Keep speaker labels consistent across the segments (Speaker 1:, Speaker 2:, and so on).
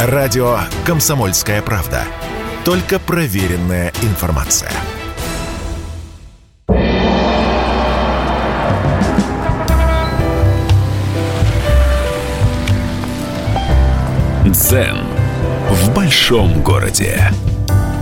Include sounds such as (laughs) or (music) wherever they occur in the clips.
Speaker 1: Радио «Комсомольская правда». Только проверенная информация. Дзен в большом городе.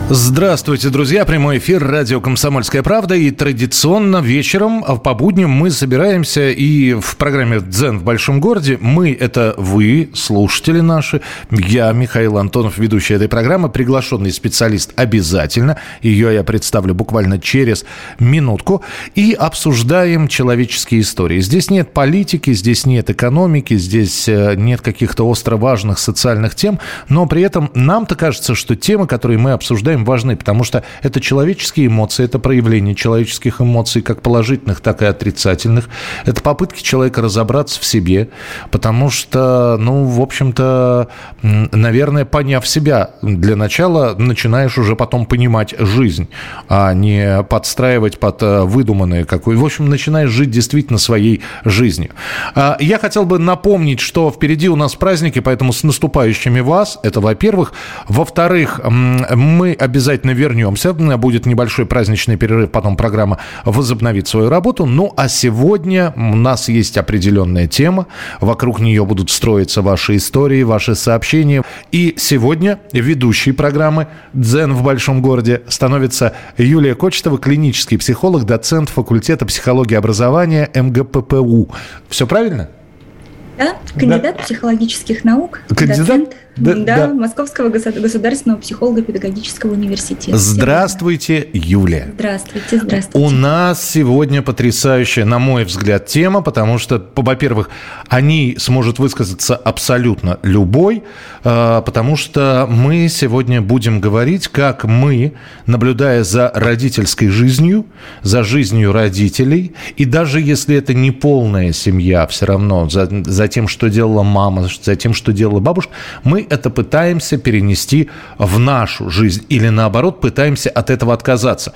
Speaker 2: Здравствуйте, друзья. Прямой эфир радио «Комсомольская правда». И традиционно вечером а по будням мы собираемся и в программе «Дзен в большом городе». Мы – это вы, слушатели наши. Я, Михаил Антонов, ведущий этой программы, приглашенный специалист обязательно. Ее я представлю буквально через минутку. И обсуждаем человеческие истории. Здесь нет политики, здесь нет экономики, здесь э, нет каких-то остро важных социальных тем. Но при этом нам-то кажется, что темы, которые мы обсуждаем, им важны, потому что это человеческие эмоции, это проявление человеческих эмоций, как положительных, так и отрицательных. Это попытки человека разобраться в себе, потому что, ну, в общем-то, наверное, поняв себя, для начала начинаешь уже потом понимать жизнь, а не подстраивать под э, выдуманные какой. В общем, начинаешь жить действительно своей жизнью. А, я хотел бы напомнить, что впереди у нас праздники, поэтому с наступающими вас, это во-первых. Во-вторых, мы обязательно вернемся. Будет небольшой праздничный перерыв, потом программа возобновит свою работу. Ну, а сегодня у нас есть определенная тема. Вокруг нее будут строиться ваши истории, ваши сообщения. И сегодня ведущий программы «Дзен в большом городе» становится Юлия Кочетова, клинический психолог, доцент факультета психологии и образования МГППУ. Все правильно?
Speaker 3: Да, кандидат да. психологических наук,
Speaker 2: кандидат? доцент
Speaker 3: да, да, да. Московского государственного психолого-педагогического университета.
Speaker 2: Здравствуйте, Юлия.
Speaker 3: Здравствуйте, здравствуйте.
Speaker 2: У нас сегодня потрясающая, на мой взгляд, тема, потому что, во-первых, о ней сможет высказаться абсолютно любой, а, потому что мы сегодня будем говорить, как мы, наблюдая за родительской жизнью, за жизнью родителей, и даже если это не полная семья, все равно за, за тем, что делала мама, за тем, что делала бабушка, мы это пытаемся перенести в нашу жизнь или наоборот пытаемся от этого отказаться.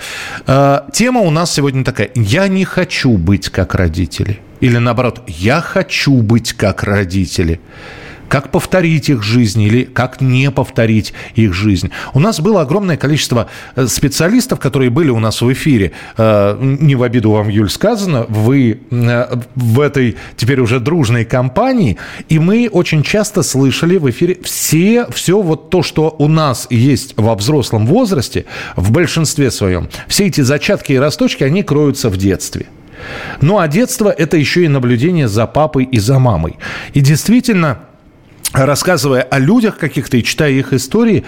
Speaker 2: Э, тема у нас сегодня такая. Я не хочу быть как родители. Или наоборот, я хочу быть как родители как повторить их жизнь или как не повторить их жизнь. У нас было огромное количество э, специалистов, которые были у нас в эфире. Э, не в обиду вам, Юль, сказано, вы э, в этой теперь уже дружной компании, и мы очень часто слышали в эфире все, все вот то, что у нас есть во взрослом возрасте, в большинстве своем, все эти зачатки и росточки, они кроются в детстве. Ну а детство – это еще и наблюдение за папой и за мамой. И действительно, рассказывая о людях каких-то и читая их истории,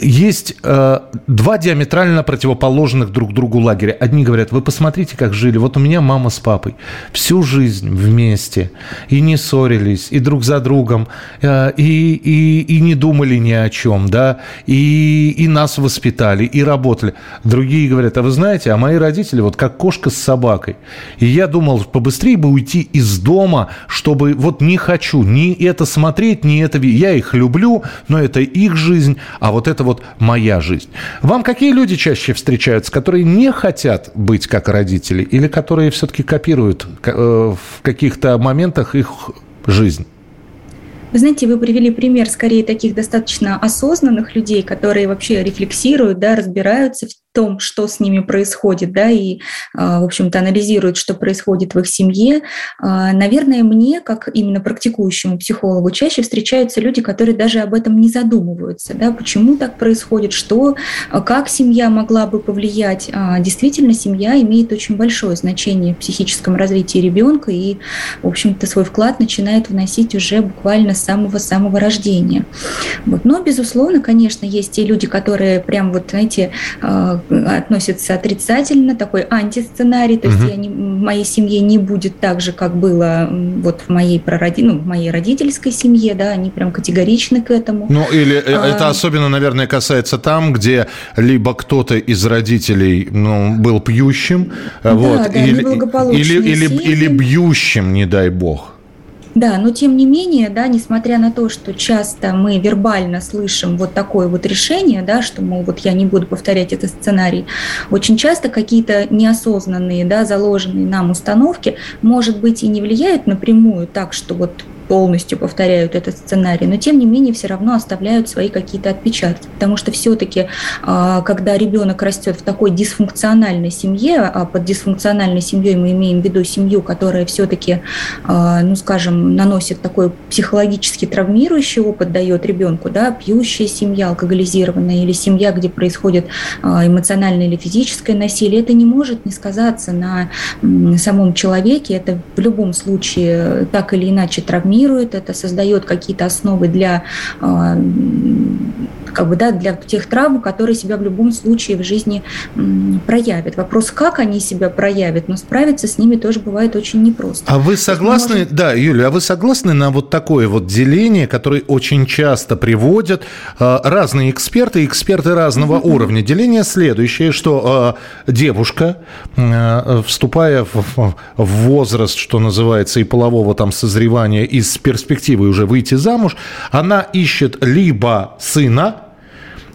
Speaker 2: есть э, два диаметрально противоположных друг другу лагеря. Одни говорят, вы посмотрите, как жили. Вот у меня мама с папой всю жизнь вместе. И не ссорились, и друг за другом, э, и, и, и не думали ни о чем, да, и, и нас воспитали, и работали. Другие говорят, а вы знаете, а мои родители вот как кошка с собакой. И я думал, побыстрее бы уйти из дома, чтобы вот не хочу ни это смотреть, ни это... Я их люблю, но это их жизнь, а вот это вот моя жизнь. Вам какие люди чаще встречаются, которые не хотят быть как родители или которые все-таки копируют э, в каких-то моментах их жизнь?
Speaker 3: Вы знаете, вы привели пример скорее таких достаточно осознанных людей, которые вообще рефлексируют, да, разбираются в том, что с ними происходит, да, и, а, в общем-то, анализируют, что происходит в их семье. А, наверное, мне, как именно практикующему психологу, чаще встречаются люди, которые даже об этом не задумываются, да, почему так происходит, что, а, как семья могла бы повлиять. Действительно, семья имеет очень большое значение в психическом развитии ребенка и, в общем-то, свой вклад начинает вносить уже буквально с самого-самого рождения. Вот. Но, безусловно, конечно, есть те люди, которые прям вот, знаете, относится отрицательно, такой антисценарий, то угу. есть я не, в моей семье не будет так же, как было вот в моей пророди, ну, в моей родительской семье, да, они прям категоричны к этому.
Speaker 2: Ну, или э, а, это особенно, наверное, касается там, где либо кто-то из родителей, ну, был пьющим, да, вот, да, или, или, или, или бьющим, не дай бог.
Speaker 3: Да, но тем не менее, да, несмотря на то, что часто мы вербально слышим вот такое вот решение, да, что, мол, вот я не буду повторять этот сценарий, очень часто какие-то неосознанные, да, заложенные нам установки, может быть, и не влияют напрямую так, что вот полностью повторяют этот сценарий, но тем не менее все равно оставляют свои какие-то отпечатки, потому что все-таки, а, когда ребенок растет в такой дисфункциональной семье, а под дисфункциональной семьей мы имеем в виду семью, которая все-таки, а, ну скажем, наносит такой психологически травмирующий опыт, дает ребенку, да, пьющая семья, алкоголизированная или семья, где происходит эмоциональное или физическое насилие, это не может не сказаться на самом человеке, это в любом случае так или иначе травмирует, это создает какие-то основы для а, как бы, да, для тех травм, которые себя в любом случае в жизни проявят. Вопрос, как они себя проявят, но справиться с ними тоже бывает очень непросто.
Speaker 2: А вы согласны, можем... да, Юля, а вы согласны на вот такое вот деление, которое очень часто приводят э, разные эксперты, эксперты разного mm-hmm. уровня? Деление следующее, что э, девушка, э, вступая в, в возраст, что называется, и полового там созревания, и с перспективой уже выйти замуж, она ищет либо сына,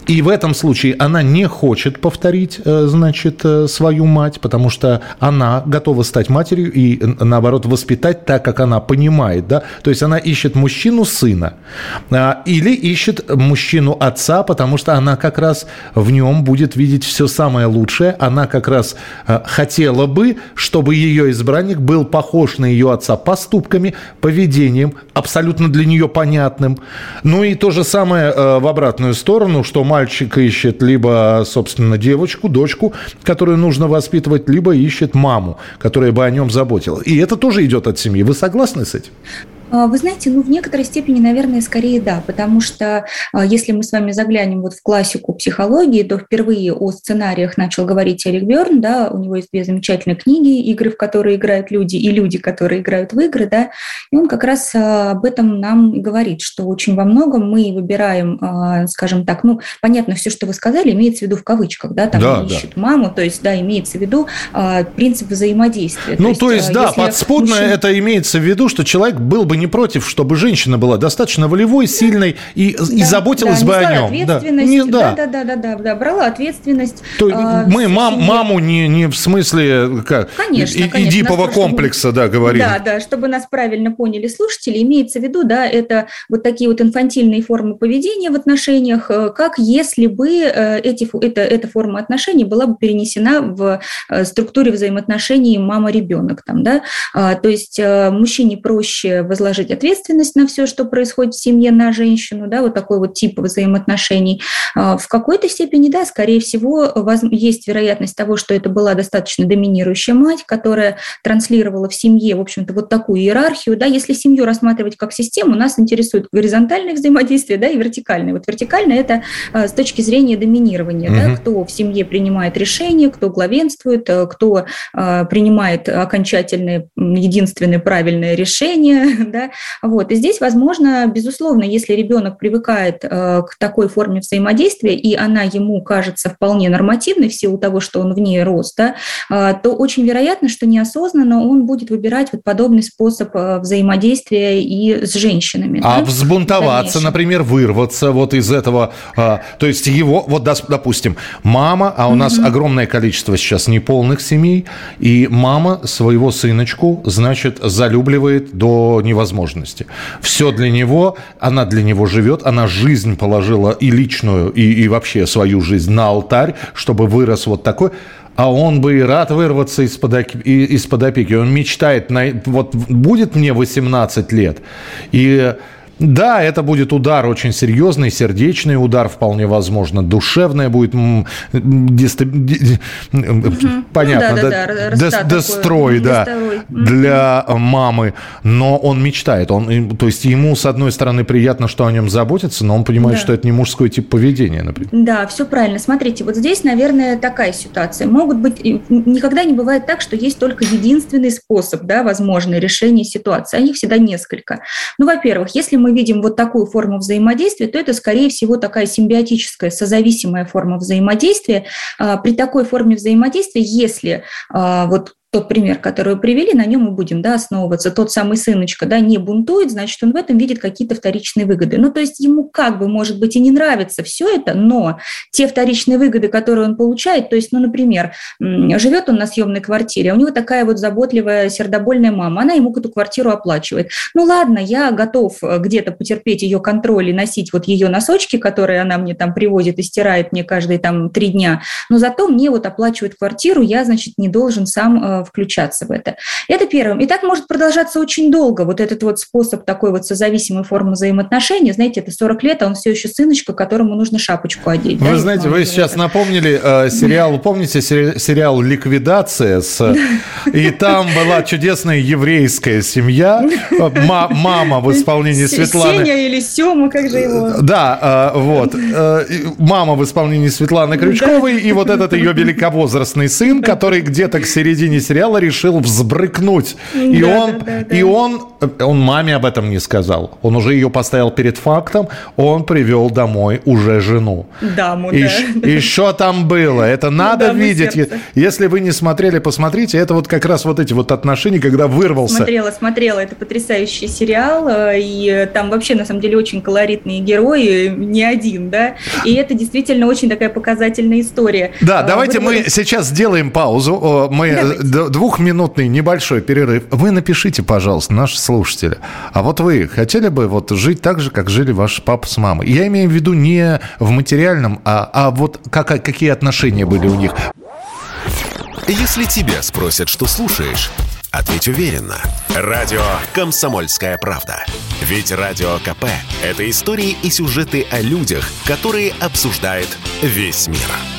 Speaker 2: и в этом случае она не хочет повторить, э, значит, э, свою мать, потому что она готова стать матерью и, наоборот, воспитать так, как она понимает, да. То есть она ищет мужчину сына а, или ищет мужчину отца, потому что она как раз в нем будет видеть все самое лучшее. Она как раз э, хотела бы, чтобы ее избранник был похож на ее отца поступками, поведением, абсолютно для нее понятным. Ну и то же самое в обратную сторону, что мать мальчик ищет либо, собственно, девочку, дочку, которую нужно воспитывать, либо ищет маму, которая бы о нем заботила. И это тоже идет от семьи. Вы согласны с этим?
Speaker 3: А, вы знаете, ну, в некоторой степени, наверное, скорее да, потому что а, если мы с вами заглянем вот в классику психологии, то впервые о сценариях начал говорить Эрик Берн, да, у него есть две замечательные книги, игры, в которые играют люди, и люди, которые играют в игры, да, и он как раз а, об этом нам говорит, что очень во многом мы выбираем, скажем так, ну, понятно, все, что вы сказали, имеется в виду в кавычках, да, там да, ищут да. маму, то есть, да, имеется в виду принцип взаимодействия.
Speaker 2: Ну, то есть, то есть да, подспудно мужчина... это имеется в виду, что человек был бы не против, чтобы женщина была достаточно волевой, сильной и, да, и заботилась да, бы о нем.
Speaker 3: Да. Не, да. Да, да, да, да, да, брала ответственность.
Speaker 2: То, а, мы мам, маму не, не в смысле как, конечно, и, конечно, Эдипова комплекса, да, говорим.
Speaker 3: Да, да, чтобы нас правильно поняли слушатели, имеется в виду, да, это вот такие вот инфантильные формы поведения в отношениях, э, как если бы э, эти, это, эта форма отношений была бы перенесена в э, структуре взаимоотношений мама-ребенок. Там, да? А, то есть мужчине проще возложить возложить ответственность на все, что происходит в семье, на женщину, да, вот такой вот тип взаимоотношений. А, в какой-то степени, да, скорее всего, есть вероятность того, что это была достаточно доминирующая мать, которая транслировала в семье, в общем-то, вот такую иерархию, да, если семью рассматривать как систему, нас интересует горизонтальное взаимодействие, да, и вертикальное. Вот вертикальное – это а, с точки зрения доминирования, угу. да, кто в семье принимает решения, кто главенствует, э, кто а, принимает окончательное, единственное правильное решение, (laughs) да, да, вот, и здесь, возможно, безусловно, если ребенок привыкает э, к такой форме взаимодействия, и она ему кажется вполне нормативной в силу того, что он в ней рос, да, э, то очень вероятно, что неосознанно он будет выбирать вот подобный способ э, взаимодействия и с женщинами.
Speaker 2: А да, взбунтоваться, например, вырваться вот из этого, то есть его, вот, допустим, мама, а у нас mm-hmm. огромное количество сейчас неполных семей, и мама своего сыночку, значит, залюбливает до невозможности возможности. Все для него, она для него живет, она жизнь положила и личную, и, и вообще свою жизнь на алтарь, чтобы вырос вот такой а он бы и рад вырваться из-под, из-под опеки. Он мечтает, на, вот будет мне 18 лет, и да, это будет удар очень серьезный, сердечный удар вполне возможно, душевное будет угу. понятно, ну, да, да, да, дестрой, да, для мамы, но он мечтает, он, то есть ему с одной стороны приятно, что о нем заботятся, но он понимает, да. что это не мужской тип поведения, например.
Speaker 3: Да, все правильно. Смотрите, вот здесь, наверное, такая ситуация. Могут быть, никогда не бывает так, что есть только единственный способ, да, возможное решение ситуации, а их всегда несколько. Ну, во-первых, если мы мы видим вот такую форму взаимодействия, то это, скорее всего, такая симбиотическая, созависимая форма взаимодействия. А, при такой форме взаимодействия, если а, вот тот пример, который вы привели, на нем мы будем да, основываться. Тот самый сыночка да, не бунтует, значит, он в этом видит какие-то вторичные выгоды. Ну, то есть ему как бы, может быть, и не нравится все это, но те вторичные выгоды, которые он получает, то есть, ну, например, живет он на съемной квартире, а у него такая вот заботливая, сердобольная мама, она ему эту квартиру оплачивает. Ну, ладно, я готов э, где-то потерпеть ее контроль и носить вот ее носочки, которые она мне там привозит и стирает мне каждые там три дня, но зато мне вот оплачивает квартиру, я, значит, не должен сам э, включаться в это. Это первым. И так может продолжаться очень долго. Вот этот вот способ такой вот созависимой формы взаимоотношений, знаете, это 40 лет, а он все еще сыночка, которому нужно шапочку одеть.
Speaker 2: Вы да, знаете, вы сейчас это. напомнили э, сериал, помните сериал «Ликвидация»? С, и там была чудесная еврейская семья, мама в исполнении Светланы.
Speaker 3: Сеня или Сема, как же его?
Speaker 2: Да, э, вот. Э, мама в исполнении Светланы Крючковой и вот этот ее великовозрастный сын, который где-то к середине сериала решил взбрыкнуть. И, да, он, да, да, да. и он, он маме об этом не сказал. Он уже ее поставил перед фактом. Он привел домой уже жену.
Speaker 3: Даму,
Speaker 2: и, да. И что там было? Это надо Даму видеть. Сердце. Если вы не смотрели, посмотрите. Это вот как раз вот эти вот отношения, когда вырвался.
Speaker 3: Смотрела, смотрела. Это потрясающий сериал. Э, и там вообще, на самом деле, очень колоритные герои. Не один, да. И это действительно очень такая показательная история.
Speaker 2: Да, э, давайте мы сейчас сделаем паузу. Мы Давайте. Двухминутный небольшой перерыв. Вы напишите, пожалуйста, наши слушатели. А вот вы хотели бы вот жить так же, как жили ваш папа с мамой? Я имею в виду не в материальном, а, а вот как, какие отношения были у них.
Speaker 1: Если тебя спросят, что слушаешь, ответь уверенно. Радио «Комсомольская правда». Ведь Радио КП – это истории и сюжеты о людях, которые обсуждает весь мир.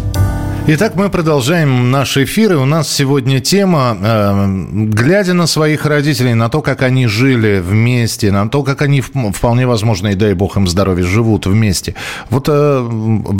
Speaker 2: Итак, мы продолжаем наш эфир, и у нас сегодня тема, э, глядя на своих родителей, на то, как они жили вместе, на то, как они, вполне возможно, и дай бог им здоровья, живут вместе, вот э,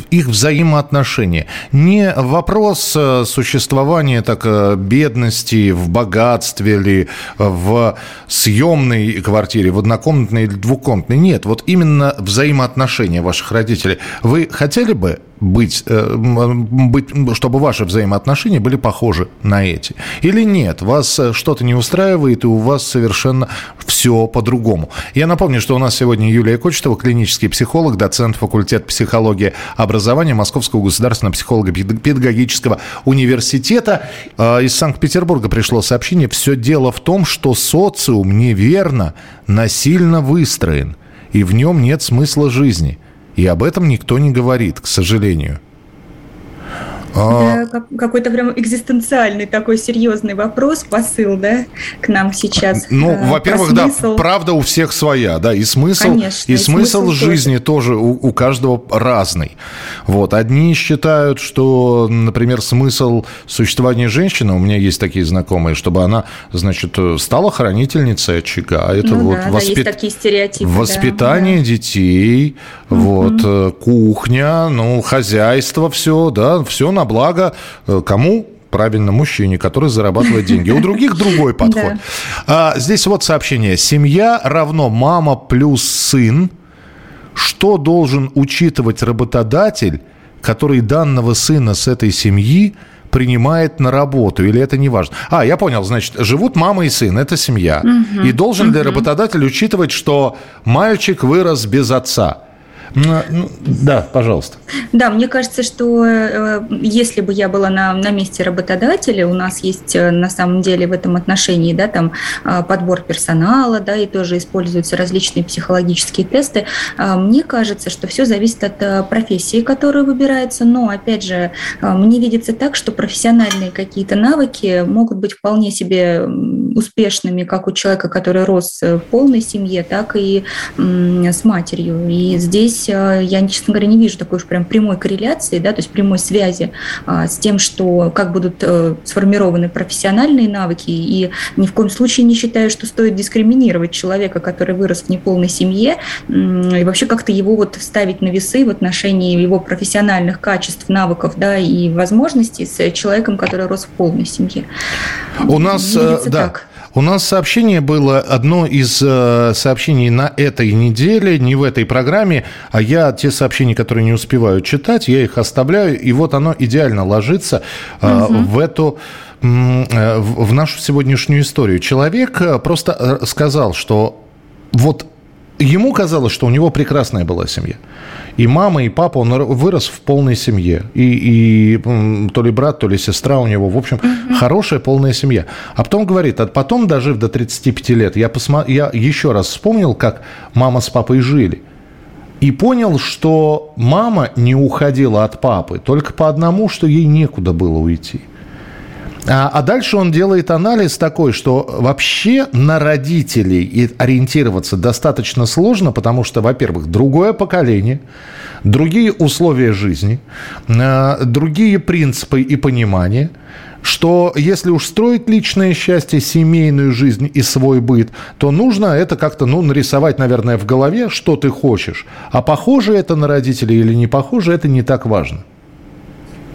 Speaker 2: их взаимоотношения. Не вопрос э, существования так э, бедности в богатстве или в съемной квартире, в однокомнатной или двухкомнатной, нет, вот именно взаимоотношения ваших родителей. Вы хотели бы быть, э, быть, чтобы ваши взаимоотношения были похожи на эти? Или нет, вас э, что-то не устраивает, и у вас совершенно все по-другому? Я напомню, что у нас сегодня Юлия Кочетова, клинический психолог, доцент факультета психологии образования Московского государственного психолого-педагогического университета. А, из Санкт-Петербурга пришло сообщение. Все дело в том, что социум неверно, насильно выстроен, и в нем нет смысла жизни – и об этом никто не говорит, к сожалению.
Speaker 3: А... Да, какой-то прям экзистенциальный такой серьезный вопрос, посыл, да, к нам сейчас.
Speaker 2: Ну, а, во-первых, да, правда у всех своя, да, и смысл, Конечно, и, и смысл, смысл жизни тоже, тоже у, у каждого разный. Вот, одни считают, что, например, смысл существования женщины, у меня есть такие знакомые, чтобы она, значит, стала хранительницей очага. А это ну, вот
Speaker 3: да, воспит... да, такие стереотипы.
Speaker 2: Воспитание да, детей, вот, э, кухня, ну, хозяйство, все, да, все на на благо э, кому? правильно, мужчине, который зарабатывает деньги. У других другой (laughs) подход. А, здесь вот сообщение. Семья равно мама плюс сын. Что должен учитывать работодатель, который данного сына с этой семьи принимает на работу, или это не важно? А, я понял, значит, живут мама и сын, это семья. Угу, и должен угу. ли работодатель учитывать, что мальчик вырос без отца? Ну, ну, да, пожалуйста.
Speaker 3: Да, мне кажется, что э, если бы я была на, на месте работодателя, у нас есть э, на самом деле в этом отношении да, там, э, подбор персонала, да, и тоже используются различные психологические тесты. Мне кажется, что все зависит от профессии, которая выбирается, но, опять же, мне видится так, что профессиональные какие-то навыки могут быть вполне себе успешными как у человека, который рос в полной семье, так и с матерью. И здесь здесь я, честно говоря, не вижу такой уж прям прямой корреляции, да, то есть прямой связи с тем, что как будут сформированы профессиональные навыки, и ни в коем случае не считаю, что стоит дискриминировать человека, который вырос в неполной семье, и вообще как-то его вот ставить на весы в отношении его профессиональных качеств, навыков, да, и возможностей с человеком, который рос в полной семье.
Speaker 2: У нас, Видится да, так. У нас сообщение было, одно из э, сообщений на этой неделе, не в этой программе, а я те сообщения, которые не успеваю читать, я их оставляю, и вот оно идеально ложится угу. в эту э, в нашу сегодняшнюю историю. Человек просто сказал, что вот ему казалось, что у него прекрасная была семья. И мама, и папа, он вырос в полной семье. И, и то ли брат, то ли сестра у него. В общем, угу. хорошая полная семья. А потом говорит, а потом, дожив до 35 лет, я, посмо... я еще раз вспомнил, как мама с папой жили. И понял, что мама не уходила от папы только по одному, что ей некуда было уйти. А, а дальше он делает анализ такой, что вообще на родителей ориентироваться достаточно сложно, потому что, во-первых, другое поколение, другие условия жизни, а, другие принципы и понимания, что если уж строить личное счастье, семейную жизнь и свой быт, то нужно это как-то ну, нарисовать, наверное, в голове, что ты хочешь. А похоже это на родителей или не похоже, это не так важно.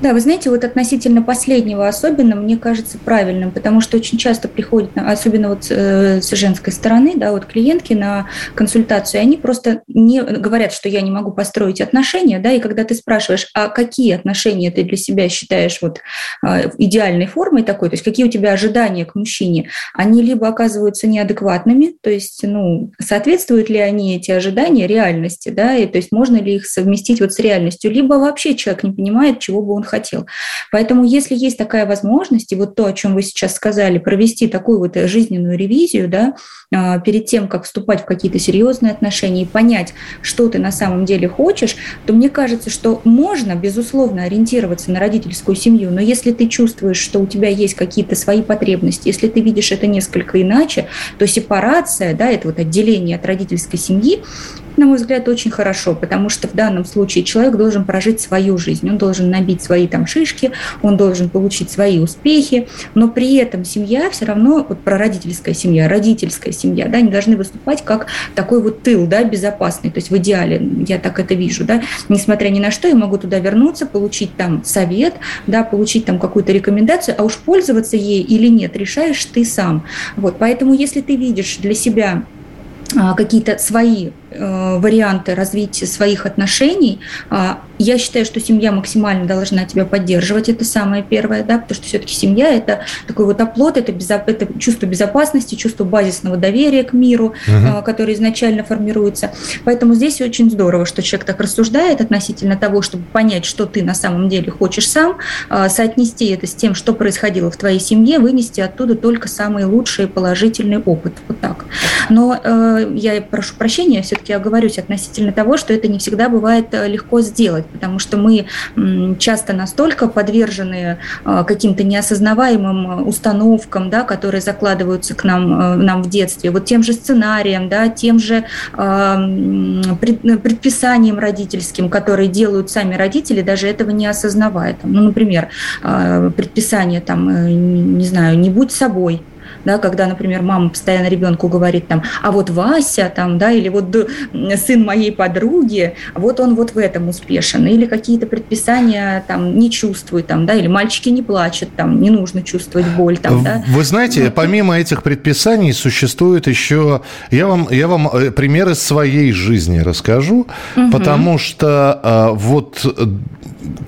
Speaker 3: Да, вы знаете, вот относительно последнего особенно, мне кажется правильным, потому что очень часто приходят, особенно вот э, с женской стороны, да, вот клиентки на консультацию, и они просто не говорят, что я не могу построить отношения, да, и когда ты спрашиваешь, а какие отношения ты для себя считаешь вот э, идеальной формой такой, то есть какие у тебя ожидания к мужчине, они либо оказываются неадекватными, то есть, ну, соответствуют ли они эти ожидания реальности, да, и то есть можно ли их совместить вот с реальностью, либо вообще человек не понимает, чего бы он хотел. Поэтому если есть такая возможность, и вот то, о чем вы сейчас сказали, провести такую вот жизненную ревизию, да, а, перед тем, как вступать в какие-то серьезные отношения и понять, что ты на самом деле хочешь, то мне кажется, что можно, безусловно, ориентироваться на родительскую семью, но если ты чувствуешь, что у тебя есть какие-то свои потребности, если ты видишь это несколько иначе, то сепарация, да, это вот отделение от родительской семьи, на мой взгляд, очень хорошо, потому что в данном случае человек должен прожить свою жизнь, он должен набить свои там шишки, он должен получить свои успехи, но при этом семья все равно, вот про родительская семья, родительская семья, да, они должны выступать как такой вот тыл, да, безопасный, то есть в идеале, я так это вижу, да, несмотря ни на что, я могу туда вернуться, получить там совет, да, получить там какую-то рекомендацию, а уж пользоваться ей или нет, решаешь ты сам. Вот, поэтому если ты видишь для себя какие-то свои э, варианты развития своих отношений, а, я считаю, что семья максимально должна тебя поддерживать, это самое первое, да, потому что все-таки семья – это такой вот оплот, это, безо, это чувство безопасности, чувство базисного доверия к миру, угу. которое изначально формируется. Поэтому здесь очень здорово, что человек так рассуждает относительно того, чтобы понять, что ты на самом деле хочешь сам, а, соотнести это с тем, что происходило в твоей семье, вынести оттуда только самый лучший положительный опыт. Вот так. Но э, я прошу прощения, все-таки оговорюсь относительно того, что это не всегда бывает э, легко сделать потому что мы часто настолько подвержены а, каким-то неосознаваемым установкам, да, которые закладываются к нам, э, нам в детстве, вот тем же сценарием, да, тем же предписанием родительским, которые делают сами родители, даже этого не осознавая. Ну, например, предписание, там, э, не знаю, не будь собой, да, когда, например, мама постоянно ребенку говорит там, а вот Вася там, да, или вот сын моей подруги, вот он вот в этом успешен, или какие-то предписания там не чувствует там, да, или мальчики не плачут там, не нужно чувствовать боль там, да.
Speaker 2: Вы знаете, вот. помимо этих предписаний существует еще, я вам, я вам э, примеры своей жизни расскажу, угу. потому что а, вот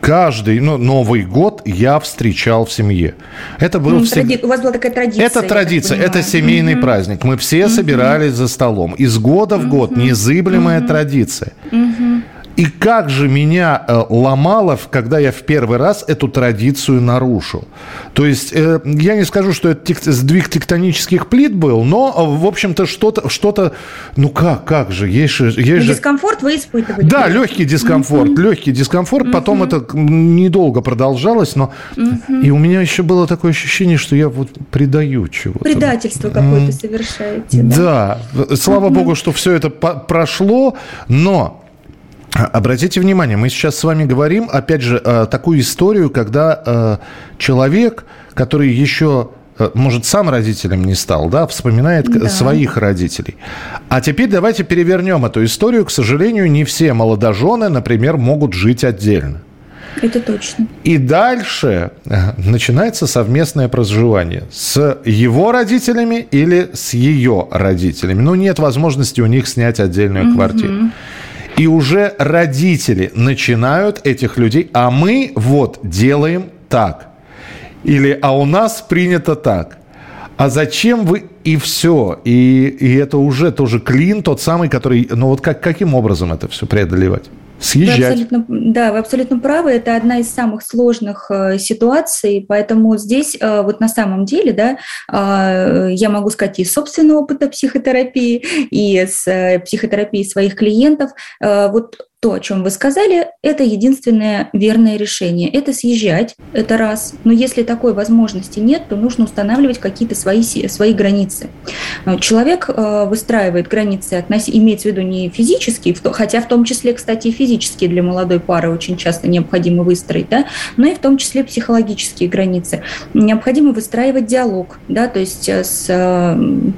Speaker 2: каждый ну, Новый год я встречал в семье. Это был
Speaker 3: ну, всегда... У вас была такая традиция.
Speaker 2: Это традиция, это семейный угу. праздник. Мы все угу. собирались за столом. Из года в год незыблемая традиция. Угу. И как же меня э, ломало, когда я в первый раз эту традицию нарушил. То есть, э, я не скажу, что это тек- сдвиг тектонических плит был, но, э, в общем-то, что-то, что-то, ну как, как же, есть же... Есть
Speaker 3: же... Дискомфорт вы испытывали?
Speaker 2: Да, легкий дискомфорт, mm-hmm. легкий дискомфорт. Mm-hmm. Потом это недолго продолжалось, но... Mm-hmm. И у меня еще было такое ощущение, что я вот предаю чего-то.
Speaker 3: Предательство какое-то совершаете.
Speaker 2: Да, да. слава mm-hmm. богу, что все это прошло, но Обратите внимание, мы сейчас с вами говорим, опять же, такую историю, когда человек, который еще может, сам родителем не стал, да, вспоминает да. своих родителей. А теперь давайте перевернем эту историю. К сожалению, не все молодожены, например, могут жить отдельно.
Speaker 3: Это точно.
Speaker 2: И дальше э, начинается совместное проживание с его родителями или с ее родителями. Ну, нет возможности у них снять отдельную угу. квартиру. И уже родители начинают этих людей, а мы вот делаем так. Или а у нас принято так. А зачем вы и все? И, и это уже тоже клин, тот самый, который... Ну вот как, каким образом это все преодолевать?
Speaker 3: Съезжать. Вы абсолютно, да, вы абсолютно правы. Это одна из самых сложных э, ситуаций, поэтому здесь э, вот на самом деле, да, э, я могу сказать из собственного опыта психотерапии и с э, психотерапии своих клиентов, э, вот то, о чем вы сказали, это единственное верное решение. Это съезжать, это раз. Но если такой возможности нет, то нужно устанавливать какие-то свои, свои границы. Э, человек э, выстраивает границы, имеется в виду не физические, хотя в том числе, кстати, и физические для молодой пары очень часто необходимо выстроить, да, но и в том числе психологические границы. Необходимо выстраивать диалог, да, то есть э, с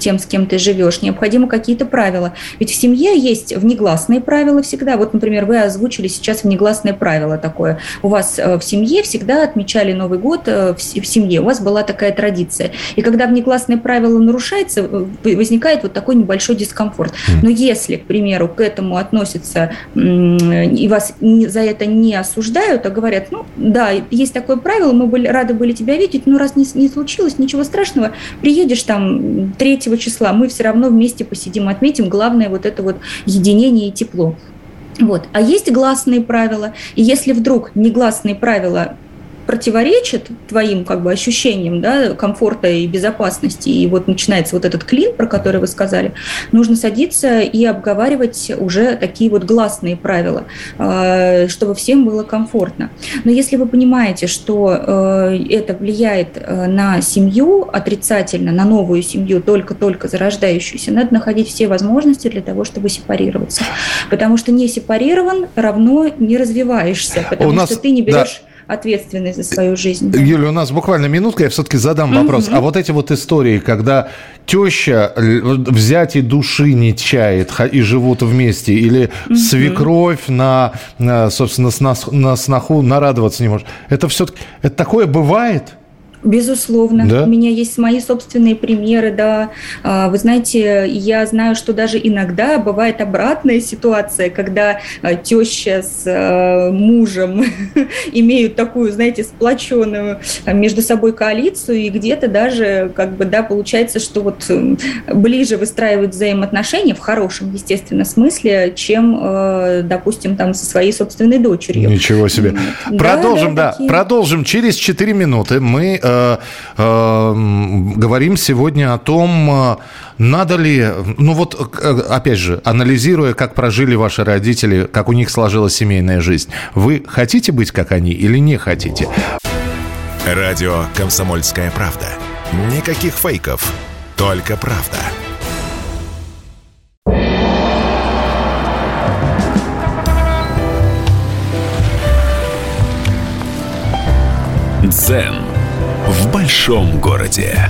Speaker 3: тем, с кем ты живешь. Необходимо какие-то правила. Ведь в семье есть внегласные правила всегда. Вот, например, например, вы озвучили сейчас внегласное правило такое. У вас э, в семье всегда отмечали Новый год э, в семье, у вас была такая традиция. И когда внегласное правило нарушается, возникает вот такой небольшой дискомфорт. Но если, к примеру, к этому относятся и вас за это не осуждают, а говорят, ну да, есть такое правило, мы были, рады были тебя видеть, но раз не, не случилось, ничего страшного, приедешь там 3 числа, мы все равно вместе посидим, отметим, главное вот это вот единение и тепло. Вот. А есть гласные правила, и если вдруг негласные правила противоречит твоим как бы ощущениям да, комфорта и безопасности, и вот начинается вот этот клин, про который вы сказали, нужно садиться и обговаривать уже такие вот гласные правила, э, чтобы всем было комфортно. Но если вы понимаете, что э, это влияет э, на семью отрицательно, на новую семью, только-только зарождающуюся, надо находить все возможности для того, чтобы сепарироваться. Потому что не сепарирован равно не развиваешься, потому нас, что ты не берешь... Да ответственность за свою жизнь.
Speaker 2: Юля, у нас буквально минутка, я все-таки задам вопрос. Угу. А вот эти вот истории, когда теща взять и души не чает и живут вместе, или угу. свекровь на, собственно, на сноху нарадоваться не может, это все-таки, это такое бывает?
Speaker 3: Безусловно. Да? У меня есть мои собственные примеры, да. А, вы знаете, я знаю, что даже иногда бывает обратная ситуация, когда а, теща с а, мужем (laughs) имеют такую, знаете, сплоченную между собой коалицию, и где-то даже, как бы, да, получается, что вот ближе выстраивают взаимоотношения в хорошем, естественно, смысле, чем, допустим, там со своей собственной дочерью.
Speaker 2: Ничего себе. Продолжим, да, да такие... продолжим. Через 4 минуты мы Э, э, говорим сегодня о том, э, надо ли, ну вот, опять же, анализируя, как прожили ваши родители, как у них сложилась семейная жизнь, вы хотите быть как они или не хотите?
Speaker 1: Радио «Комсомольская правда». Никаких фейков, только правда. Дзен в большом городе.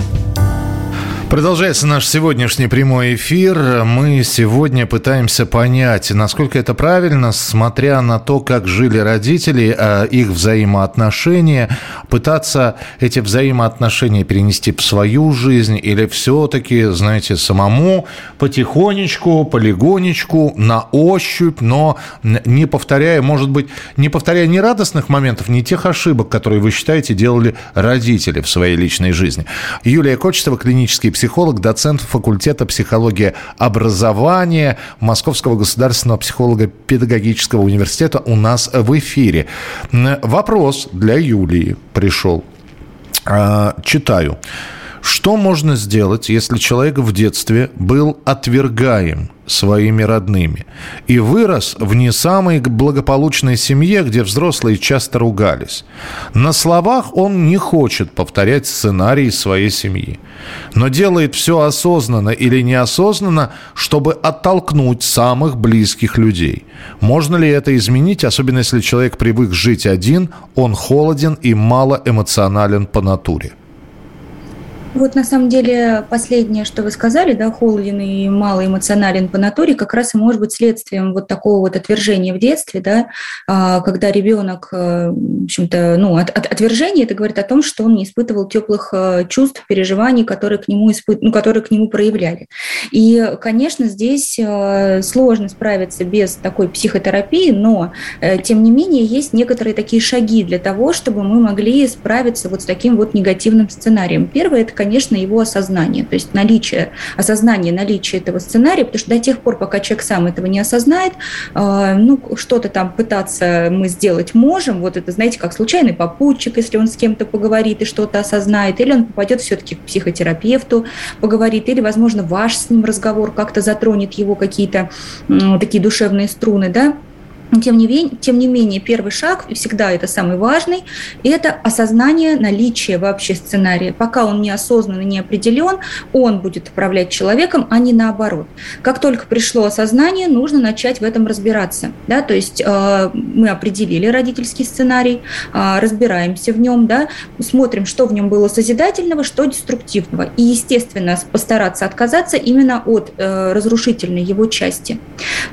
Speaker 2: Продолжается наш сегодняшний прямой эфир. Мы сегодня пытаемся понять, насколько это правильно, смотря на то, как жили родители, а, их взаимоотношения, пытаться эти взаимоотношения перенести в свою жизнь или все-таки, знаете, самому потихонечку, полигонечку, на ощупь, но не повторяя, может быть, не повторяя ни радостных моментов, ни тех ошибок, которые вы считаете делали родители в своей личной жизни. Юлия Кочетова, клинический психолог, доцент факультета психологии образования Московского государственного психолого-педагогического университета у нас в эфире. Вопрос для Юлии пришел. А, читаю. Что можно сделать, если человек в детстве был отвергаем своими родными и вырос в не самой благополучной семье, где взрослые часто ругались? На словах он не хочет повторять сценарий своей семьи, но делает все осознанно или неосознанно, чтобы оттолкнуть самых близких людей. Можно ли это изменить, особенно если человек привык жить один, он холоден и мало эмоционален по натуре?
Speaker 3: Вот на самом деле последнее, что вы сказали, да, холоден и малоэмоционален по натуре, как раз и может быть следствием вот такого вот отвержения в детстве, да, а, когда ребенок, э, в общем-то, ну, от, от, отвержение, это говорит о том, что он не испытывал теплых э, чувств, переживаний, которые к нему, испыт... ну, которые к нему проявляли. И, конечно, здесь э, сложно справиться без такой психотерапии, но, тем не менее, есть некоторые такие шаги для того, чтобы мы могли справиться вот с таким вот негативным сценарием. Первое – это, конечно, его осознание, то есть наличие, осознание наличия этого сценария, потому что до тех пор, пока человек сам этого не осознает, э, ну, что-то там пытаться мы сделать можем, вот это, знаете, как случайный попутчик, если он с кем-то поговорит и что-то осознает, или он попадет все-таки к психотерапевту, поговорит, или, возможно, ваш с ним разговор как-то затронет его какие-то такие душевные струны, да, тем не, менее, тем не менее, первый шаг, и всегда это самый важный, это осознание наличия вообще сценария. Пока он не осознан и не определен, он будет управлять человеком, а не наоборот. Как только пришло осознание, нужно начать в этом разбираться. Да? То есть э, мы определили родительский сценарий, э, разбираемся в нем, да? смотрим, что в нем было созидательного, что деструктивного. И, естественно, постараться отказаться именно от э, разрушительной его части.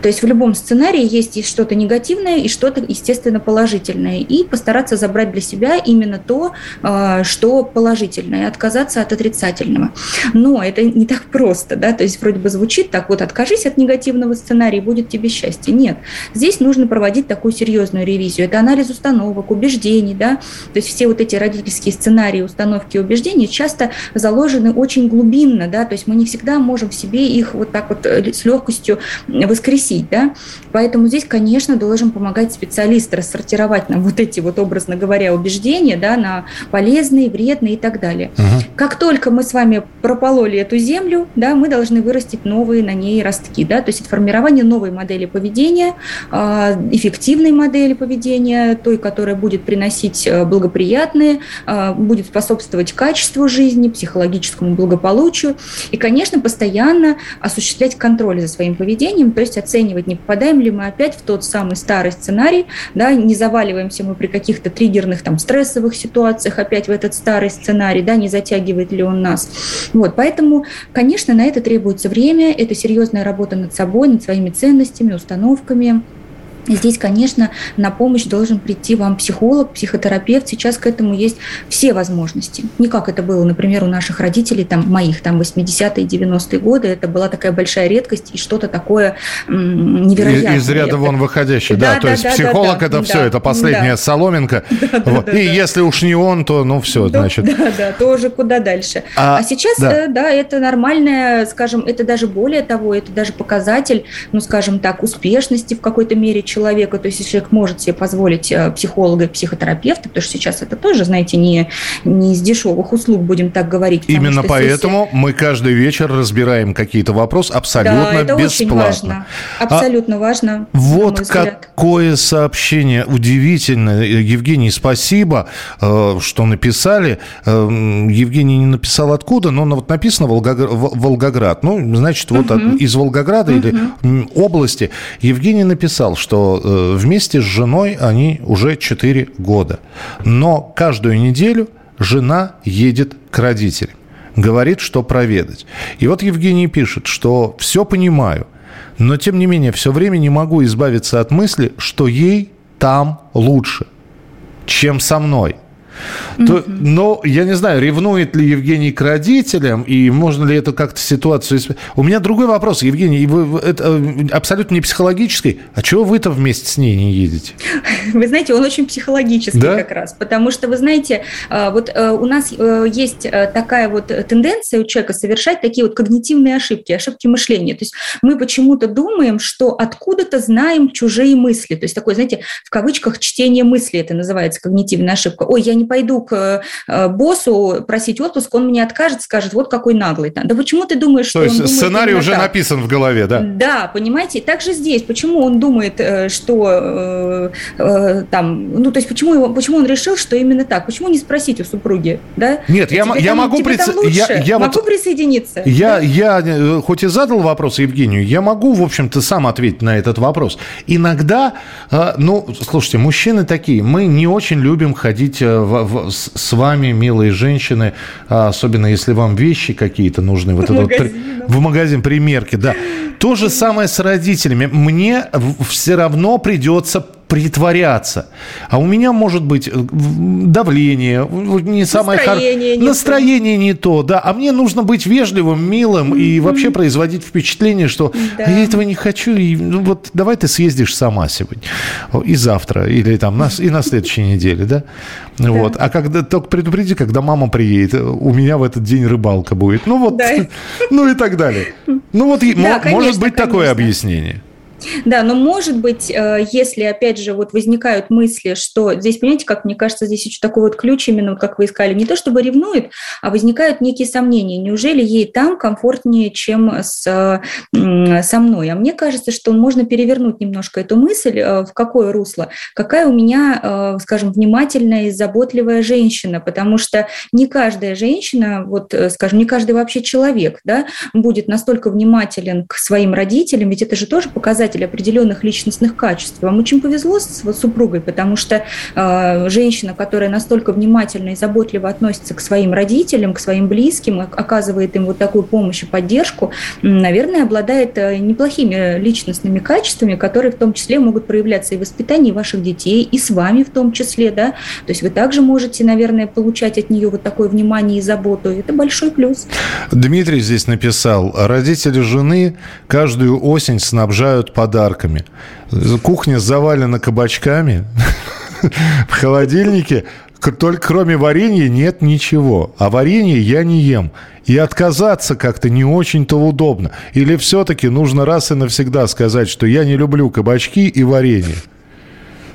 Speaker 3: То есть в любом сценарии есть что-то не негативное и что-то, естественно, положительное. И постараться забрать для себя именно то, а, что положительное, и отказаться от отрицательного. Но это не так просто, да, то есть вроде бы звучит так, вот откажись от негативного сценария, будет тебе счастье. Нет, здесь нужно проводить такую серьезную ревизию. Это анализ установок, убеждений, да, то есть все вот эти родительские сценарии, установки, убеждения часто заложены очень глубинно, да, то есть мы не всегда можем в себе их вот так вот э, с легкостью воскресить, да, поэтому здесь, конечно, должен помогать специалист рассортировать нам вот эти вот, образно говоря, убеждения да, на полезные, вредные и так далее. Угу. Как только мы с вами пропололи эту землю, да, мы должны вырастить новые на ней ростки. Да, то есть это формирование новой модели поведения, а, эффективной модели поведения, той, которая будет приносить э, благоприятные, а, будет способствовать качеству жизни, психологическому благополучию. И, конечно, постоянно осуществлять контроль за своим поведением, то есть оценивать, не попадаем ли мы опять в тот самый самый старый сценарий, да, не заваливаемся мы при каких-то триггерных там стрессовых ситуациях опять в этот старый сценарий, да, не затягивает ли он нас. Вот, поэтому, конечно, на это требуется время, это серьезная работа над собой, над своими ценностями, установками, Здесь, конечно, на помощь должен прийти вам психолог, психотерапевт. Сейчас к этому есть все возможности. Не как это было, например, у наших родителей, там, моих, там, 80-е, 90-е годы. Это была такая большая редкость и что-то такое невероятное.
Speaker 2: Из ряда вон выходящее, да. да то да, есть да, психолог да, это да, все, это последняя да. соломинка. (laughs) Да, вот. да, и да. если уж не он, то, ну, все,
Speaker 3: да,
Speaker 2: значит.
Speaker 3: Да, да, тоже куда дальше. А, а сейчас, да. Э, да, это нормальное, скажем, это даже более того, это даже показатель, ну, скажем так, успешности в какой-то мере человека человека, то есть если человек может себе позволить э, психолога и психотерапевта, потому что сейчас это тоже, знаете, не, не из дешевых услуг, будем так говорить.
Speaker 2: Именно поэтому сессия... мы каждый вечер разбираем какие-то вопросы абсолютно да, это бесплатно. Очень
Speaker 3: важно. Абсолютно а важно.
Speaker 2: Вот какое сообщение удивительное. Евгений, спасибо, э, что написали. Э, Евгений не написал откуда, но вот написано Волгоград. Ну, значит, вот угу. из Волгограда угу. или области. Евгений написал, что Э, вместе с женой они уже 4 года. Но каждую неделю жена едет к родителям. Говорит, что проведать. И вот Евгений пишет, что все понимаю, но тем не менее все время не могу избавиться от мысли, что ей там лучше, чем со мной – то, но я не знаю, ревнует ли Евгений к родителям, и можно ли это как-то ситуацию... У меня другой вопрос, Евгений, вы, это э, абсолютно не психологический. А чего вы-то вместе с ней не едете?
Speaker 3: Вы знаете, он очень психологический да? как раз, потому что, вы знаете, э, вот э, у нас есть такая вот тенденция у человека совершать такие вот когнитивные ошибки, ошибки мышления. То есть мы почему-то думаем, что откуда-то знаем чужие мысли. То есть такое, знаете, в кавычках чтение мысли это называется когнитивная ошибка. Ой, я не пойду к э, боссу просить отпуск, он мне откажет, скажет, вот какой наглый. Да почему ты думаешь,
Speaker 2: что То есть сценарий уже так? написан в голове, да?
Speaker 3: Да, понимаете. Также здесь, почему он думает, э, что э, там, ну, то есть почему, его, почему он решил, что именно так? Почему не спросить у супруги, да?
Speaker 2: Нет, я, я там, могу, присо...
Speaker 3: я, я могу вот... присоединиться.
Speaker 2: Я, да? я хоть и задал вопрос Евгению, я могу, в общем-то, сам ответить на этот вопрос. Иногда, ну, слушайте, мужчины такие, мы не очень любим ходить в, в, с вами, милые женщины, особенно если вам вещи какие-то нужны. Вот в, это вот, в магазин примерки, да. То же самое с родителями. Мне все равно придется притворяться. А у меня может быть э, давление, не самое настроение, хор... не настроение не то, да. А мне нужно быть вежливым, милым mm-hmm. и вообще производить впечатление, что да. я этого не хочу. И ну, вот давай ты съездишь сама сегодня и завтра или там на, и на следующей неделе, да. Вот. А когда только предупреди, когда мама приедет, у меня в этот день рыбалка будет. Ну вот, (laughs) ну и так далее. Ну вот может быть такое объяснение.
Speaker 3: Да, но может быть, э, если, опять же, вот возникают мысли, что здесь, понимаете, как мне кажется, здесь еще такой вот ключ, именно как вы искали, не то чтобы ревнует, а возникают некие сомнения. Неужели ей там комфортнее, чем с, со мной? А мне кажется, что можно перевернуть немножко эту мысль, э, в какое русло. Какая у меня, э, скажем, внимательная и заботливая женщина, потому что не каждая женщина, вот, скажем, не каждый вообще человек, да, будет настолько внимателен к своим родителям, ведь это же тоже показатель показатель определенных личностных качеств. Вам очень повезло с супругой, потому что э, женщина, которая настолько внимательно и заботливо относится к своим родителям, к своим близким, оказывает им вот такую помощь и поддержку, наверное, обладает э, неплохими личностными качествами, которые в том числе могут проявляться и в воспитании ваших детей, и с вами в том числе, да. То есть вы также можете, наверное, получать от нее вот такое внимание и заботу. Это большой плюс.
Speaker 2: Дмитрий здесь написал, родители жены каждую осень снабжают подарками. Кухня завалена кабачками. В холодильнике только кроме варенья нет ничего. А варенье я не ем. И отказаться как-то не очень-то удобно. Или все-таки нужно раз и навсегда сказать, что я не люблю кабачки и варенье.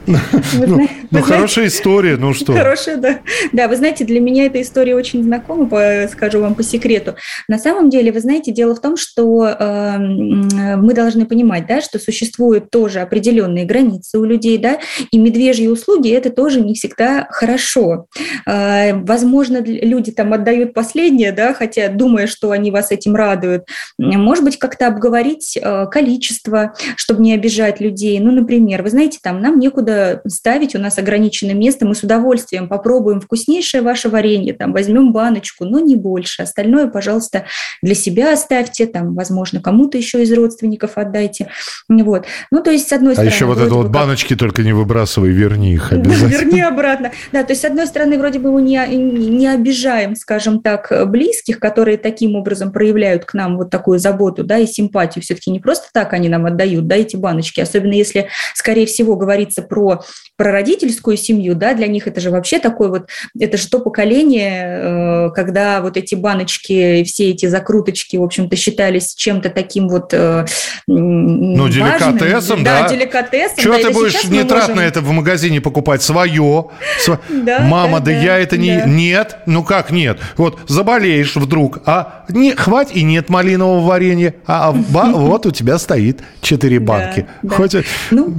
Speaker 2: Ну, ну, ну хорошая история, ну что?
Speaker 3: Хорошая, да. Да, вы знаете, для меня эта история очень знакома, скажу вам по секрету. На самом деле, вы знаете, дело в том, что э, мы должны понимать, да, что существуют тоже определенные границы у людей, да, и медвежьи услуги это тоже не всегда хорошо. Э, возможно, люди там отдают последнее, да, хотя думая, что они вас этим радуют. Может быть, как-то обговорить э, количество, чтобы не обижать людей. Ну, например, вы знаете, там нам некуда некуда ставить, у нас ограниченное место, мы с удовольствием попробуем вкуснейшее ваше варенье, там, возьмем баночку, но не больше. Остальное, пожалуйста, для себя оставьте, там, возможно, кому-то еще из родственников отдайте. Вот. Ну, то есть, с одной
Speaker 2: а
Speaker 3: стороны...
Speaker 2: А еще вот это вот как... баночки только не выбрасывай, верни их (laughs) обязательно.
Speaker 3: Верни обратно. Да, то есть, с одной стороны, вроде бы мы не, не обижаем, скажем так, близких, которые таким образом проявляют к нам вот такую заботу, да, и симпатию. Все-таки не просто так они нам отдают, да, эти баночки, особенно если, скорее всего, говорится про про, про родительскую семью, да, для них это же вообще такой вот, это же то поколение, э, когда вот эти баночки, все эти закруточки, в общем-то, считались чем-то таким вот э,
Speaker 2: Ну, деликатесом, да.
Speaker 3: Да, деликатесом.
Speaker 2: Чего да, ты будешь нитратно можем... это в магазине покупать? Свое? Сво... Да, Мама, да, да, да я это не... Да. Нет? Ну как нет? Вот заболеешь вдруг, а не, хватит и нет малинового варенья, а, а вот у тебя стоит четыре банки. Хоть... Ну,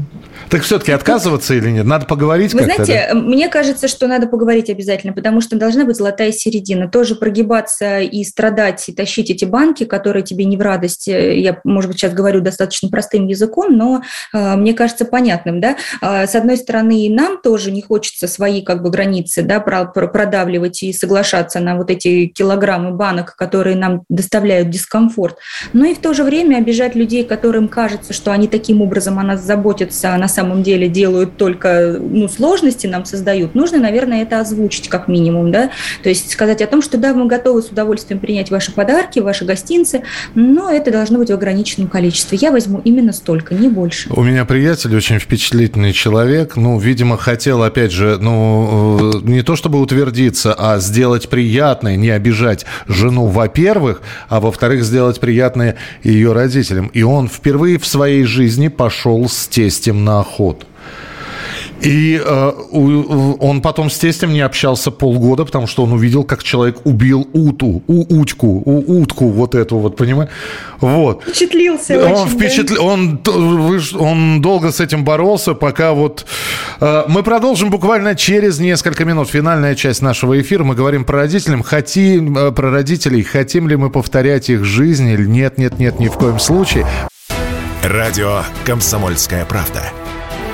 Speaker 2: так все-таки отказываться или нет? Надо поговорить
Speaker 3: Вы знаете, да? мне кажется, что надо поговорить обязательно, потому что должна быть золотая середина. Тоже прогибаться и страдать, и тащить эти банки, которые тебе не в радость. Я, может быть, сейчас говорю достаточно простым языком, но э, мне кажется понятным. Да? Э, с одной стороны, и нам тоже не хочется свои как бы, границы да, продавливать и соглашаться на вот эти килограммы банок, которые нам доставляют дискомфорт. Но и в то же время обижать людей, которым кажется, что они таким образом о нас заботятся, на самом деле делают только ну, сложности нам создают, нужно, наверное, это озвучить как минимум, да, то есть сказать о том, что да, мы готовы с удовольствием принять ваши подарки, ваши гостинцы, но это должно быть в ограниченном количестве. Я возьму именно столько, не больше.
Speaker 2: У меня приятель очень впечатлительный человек, ну, видимо, хотел, опять же, ну, э, не то чтобы утвердиться, а сделать приятное, не обижать жену, во-первых, а во-вторых, сделать приятное ее родителям. И он впервые в своей жизни пошел с тестем на охоту. И э, он потом с тестем не общался полгода, потому что он увидел, как человек убил уту, у, утку, у, утку вот эту вот, понимаешь? Вот.
Speaker 3: Впечатлился
Speaker 2: он
Speaker 3: очень,
Speaker 2: впечатл... да? он, он долго с этим боролся, пока вот... Э, мы продолжим буквально через несколько минут. Финальная часть нашего эфира. Мы говорим про родителей. Хотим, э, про родителей. Хотим ли мы повторять их жизнь или нет, нет, нет, ни в коем случае.
Speaker 1: Радио «Комсомольская правда».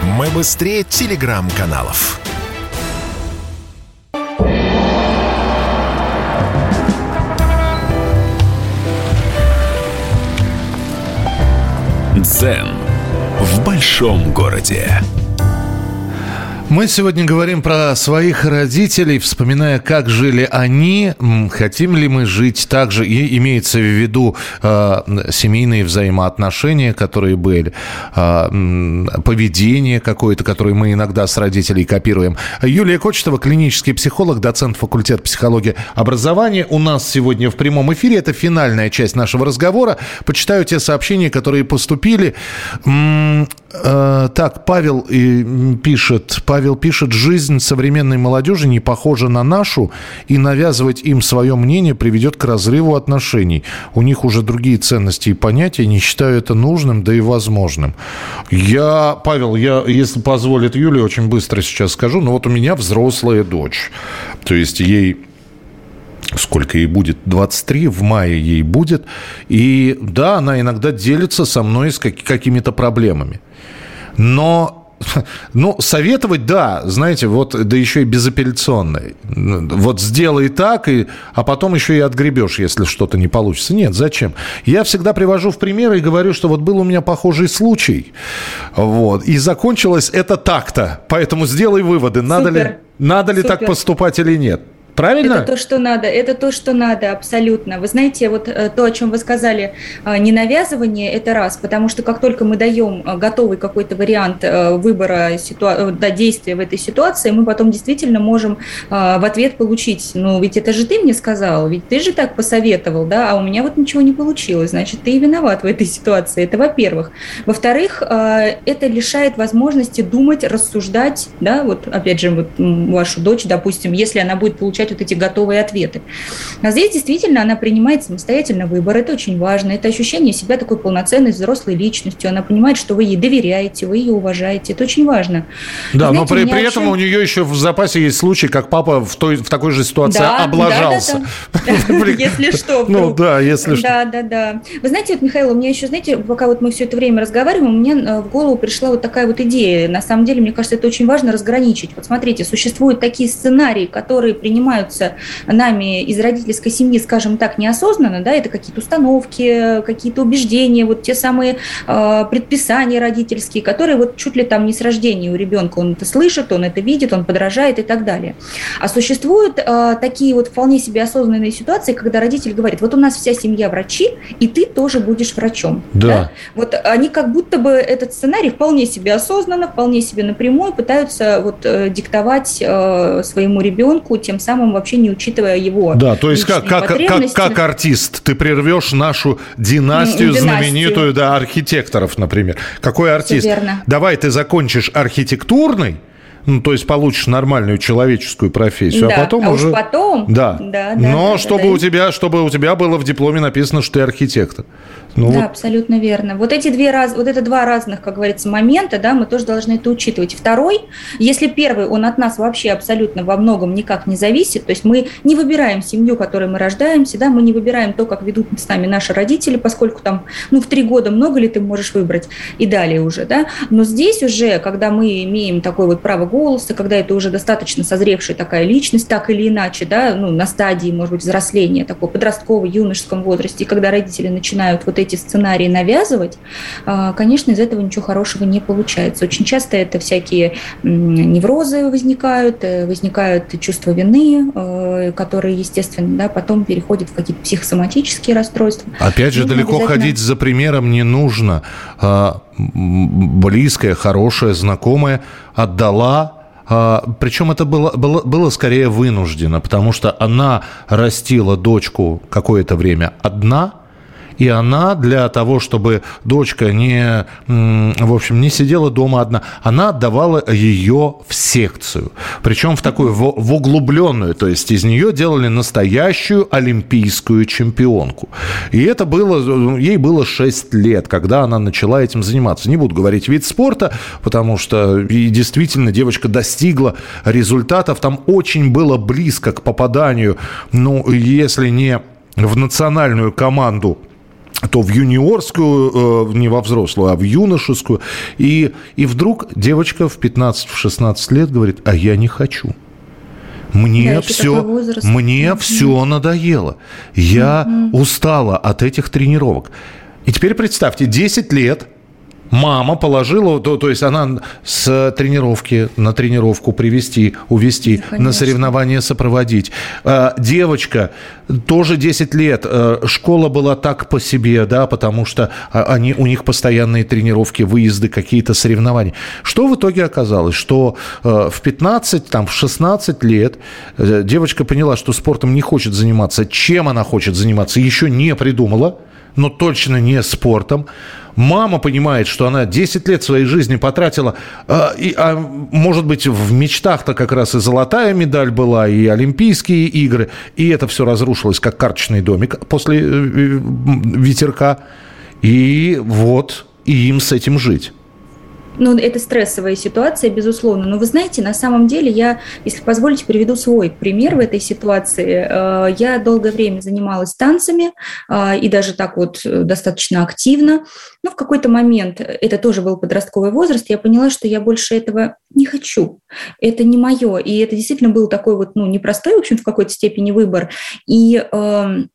Speaker 1: Мы быстрее телеграм-каналов. Дзен в большом городе.
Speaker 2: Мы сегодня говорим про своих родителей, вспоминая, как жили они, хотим ли мы жить так же, и имеется в виду э, семейные взаимоотношения, которые были, э, поведение какое-то, которое мы иногда с родителей копируем. Юлия Кочетова, клинический психолог, доцент факультета психологии образования, у нас сегодня в прямом эфире. Это финальная часть нашего разговора. Почитаю те сообщения, которые поступили. Э, так, Павел э, пишет, Павел Павел пишет, жизнь современной молодежи не похожа на нашу, и навязывать им свое мнение приведет к разрыву отношений. У них уже другие ценности и понятия, не считаю это нужным, да и возможным. Я, Павел, я, если позволит Юлия, очень быстро сейчас скажу, но вот у меня взрослая дочь. То есть ей сколько ей будет, 23, в мае ей будет. И да, она иногда делится со мной с какими-то проблемами. Но ну, советовать, да, знаете, вот, да еще и безапелляционно. Вот сделай так, и, а потом еще и отгребешь, если что-то не получится. Нет, зачем? Я всегда привожу в пример и говорю, что вот был у меня похожий случай, вот, и закончилось это так-то, поэтому сделай выводы, надо ли, надо ли так поступать или нет. Правильно?
Speaker 3: Это то, что надо, это то, что надо, абсолютно. Вы знаете, вот э, то, о чем вы сказали, э, не навязывание, это раз, потому что как только мы даем э, готовый какой-то вариант выбора ситуа- да, действия в этой ситуации, мы потом действительно можем в ответ получить, ну, ведь это же ты мне сказал, ведь ты же так посоветовал, да, а у меня вот ничего не получилось, значит, ты и виноват в этой ситуации, это во-первых. Во-вторых, это лишает возможности думать, рассуждать, да, вот опять же, вот вашу дочь, допустим, если она будет получать получать вот эти готовые ответы. А здесь действительно она принимает самостоятельно выбор, это очень важно, это ощущение себя такой полноценной взрослой личностью, она понимает, что вы ей доверяете, вы ее уважаете, это очень важно.
Speaker 2: Да, Знаете, но при, при этом у нее еще в запасе есть случай, как папа в, той, в такой же ситуации да, облажался. (laughs) (laughs)
Speaker 3: Если что.
Speaker 2: Ну да, если что.
Speaker 3: Да, да, да. Вы знаете, вот, Михаил, у меня еще, знаете, пока вот мы все это время разговариваем, мне э, в голову пришла вот такая вот идея. На самом деле, мне кажется, это очень важно разграничить. Вот смотрите, существуют такие сценарии, которые принимают принимаются нами из родительской семьи, скажем так, неосознанно, да, это какие-то установки, какие-то убеждения, вот те самые э, предписания родительские, которые вот чуть ли там не с рождения у ребенка он это слышит, он это видит, он подражает и так далее. А существуют э, такие вот вполне себе осознанные ситуации, когда родитель говорит, вот у нас вся семья врачи, и ты тоже будешь врачом.
Speaker 2: Да. да?
Speaker 3: Вот они как будто бы этот сценарий вполне себе осознанно, вполне себе напрямую пытаются вот э, диктовать э, своему ребенку, тем самым самым вообще не учитывая его
Speaker 2: Да, то есть как, как, как, как артист ты прервешь нашу династию, династию. знаменитую, да, архитекторов, например. Какой артист?
Speaker 3: верно.
Speaker 2: Давай ты закончишь архитектурный, ну, то есть получишь нормальную человеческую профессию, а
Speaker 3: да,
Speaker 2: а потом
Speaker 3: а
Speaker 2: уже...
Speaker 3: Уж потом...
Speaker 2: Да. да, да Но да, чтобы да, у тебя, чтобы у тебя было в дипломе написано, что ты архитектор.
Speaker 3: Ну, да, вот. абсолютно верно. Вот эти две раз, вот это два разных, как говорится, момента, да, мы тоже должны это учитывать. Второй, если первый, он от нас вообще абсолютно во многом никак не зависит, то есть мы не выбираем семью, в которой мы рождаемся, да, мы не выбираем то, как ведут с нами наши родители, поскольку там, ну, в три года много ли ты можешь выбрать и далее уже, да. Но здесь уже, когда мы имеем такое вот право голоса, когда это уже достаточно созревшая такая личность, так или иначе, да, ну, на стадии, может быть, взросления, такой подростковой, юношеском возрасте, и когда родители начинают вот эти сценарии навязывать, а, конечно, из этого ничего хорошего не получается. Очень часто это всякие неврозы возникают, э, возникают чувства вины, э, которые, естественно, да, потом переходят в какие-то психосоматические расстройства.
Speaker 2: Опять же, далеко обязательно... ходить за примером не нужно. А, близкая, хорошая, знакомая отдала а, причем это было, было, было скорее вынуждено, потому что она растила дочку какое-то время одна, И она для того, чтобы дочка не, в общем, не сидела дома одна, она отдавала ее в секцию. Причем в такую, в, в углубленную. То есть из нее делали настоящую олимпийскую чемпионку. И это было, ей было 6 лет, когда она начала этим заниматься. Не буду говорить вид спорта, потому что и действительно девочка достигла результатов. Там очень было близко к попаданию, ну, если не в национальную команду то в юниорскую, э, не во взрослую, а в юношескую. И, и вдруг девочка в 15-16 лет говорит, а я не хочу. Мне да, все, мне mm-hmm. все надоело. Я mm-hmm. устала от этих тренировок. И теперь представьте, 10 лет – Мама положила, то, то есть она с тренировки на тренировку привести, увести, да, на соревнования сопроводить. А, девочка, тоже 10 лет, а, школа была так по себе, да, потому что они, у них постоянные тренировки, выезды, какие-то соревнования. Что в итоге оказалось? Что а, в 15, там, в 16 лет э, девочка поняла, что спортом не хочет заниматься. Чем она хочет заниматься, еще не придумала но точно не спортом. Мама понимает, что она 10 лет своей жизни потратила, а, и, а может быть, в мечтах-то как раз и золотая медаль была, и Олимпийские игры, и это все разрушилось, как карточный домик после э, э, ветерка. И вот, и им с этим жить
Speaker 3: ну, это стрессовая ситуация, безусловно. Но вы знаете, на самом деле я, если позволите, приведу свой пример в этой ситуации. Э, я долгое время занималась танцами э, и даже так вот э, достаточно активно. Но в какой-то момент, это тоже был подростковый возраст, я поняла, что я больше этого не хочу. Это не мое. И это действительно был такой вот, ну, непростой, в общем, в какой-то степени выбор. И эм,